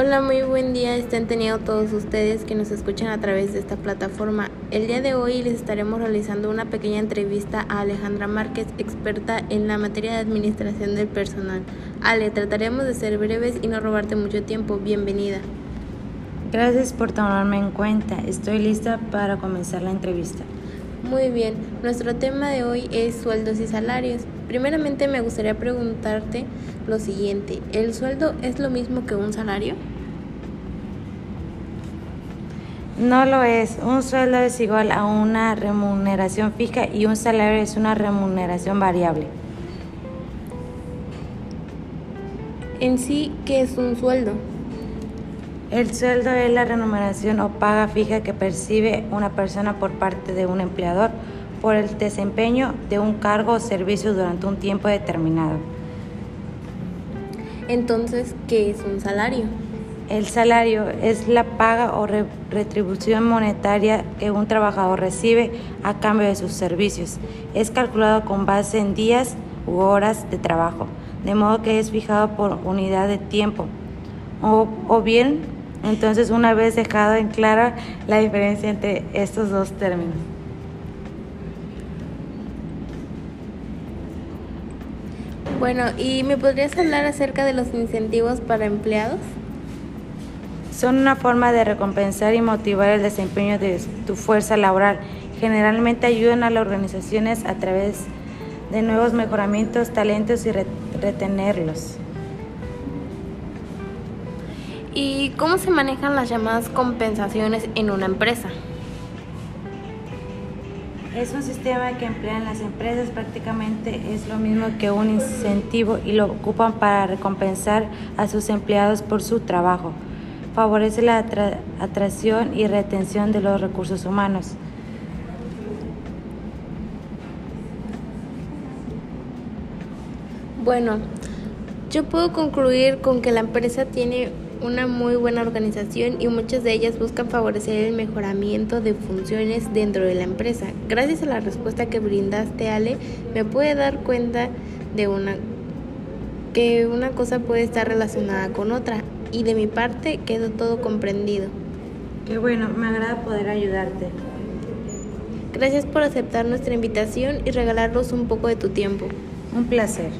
Hola, muy buen día estén teniendo todos ustedes que nos escuchan a través de esta plataforma. El día de hoy les estaremos realizando una pequeña entrevista a Alejandra Márquez, experta en la materia de administración del personal. Ale, trataremos de ser breves y no robarte mucho tiempo. Bienvenida. Gracias por tomarme en cuenta. Estoy lista para comenzar la entrevista. Muy bien, nuestro tema de hoy es sueldos y salarios. Primeramente me gustaría preguntarte lo siguiente, ¿el sueldo es lo mismo que un salario? No lo es. Un sueldo es igual a una remuneración fija y un salario es una remuneración variable. En sí, ¿qué es un sueldo? El sueldo es la remuneración o paga fija que percibe una persona por parte de un empleador por el desempeño de un cargo o servicio durante un tiempo determinado. Entonces, ¿qué es un salario? El salario es la paga o retribución monetaria que un trabajador recibe a cambio de sus servicios. Es calculado con base en días u horas de trabajo, de modo que es fijado por unidad de tiempo. O, o bien entonces, una vez dejado en clara la diferencia entre estos dos términos. Bueno, ¿y me podrías hablar acerca de los incentivos para empleados? Son una forma de recompensar y motivar el desempeño de tu fuerza laboral. Generalmente ayudan a las organizaciones a través de nuevos mejoramientos, talentos y retenerlos. ¿Y cómo se manejan las llamadas compensaciones en una empresa? Es un sistema que emplean las empresas, prácticamente es lo mismo que un incentivo y lo ocupan para recompensar a sus empleados por su trabajo. Favorece la atracción y retención de los recursos humanos. Bueno, yo puedo concluir con que la empresa tiene una muy buena organización y muchas de ellas buscan favorecer el mejoramiento de funciones dentro de la empresa. Gracias a la respuesta que brindaste, Ale, me puede dar cuenta de una que una cosa puede estar relacionada con otra y de mi parte quedó todo comprendido. Qué bueno, me agrada poder ayudarte. Gracias por aceptar nuestra invitación y regalarnos un poco de tu tiempo. Un placer.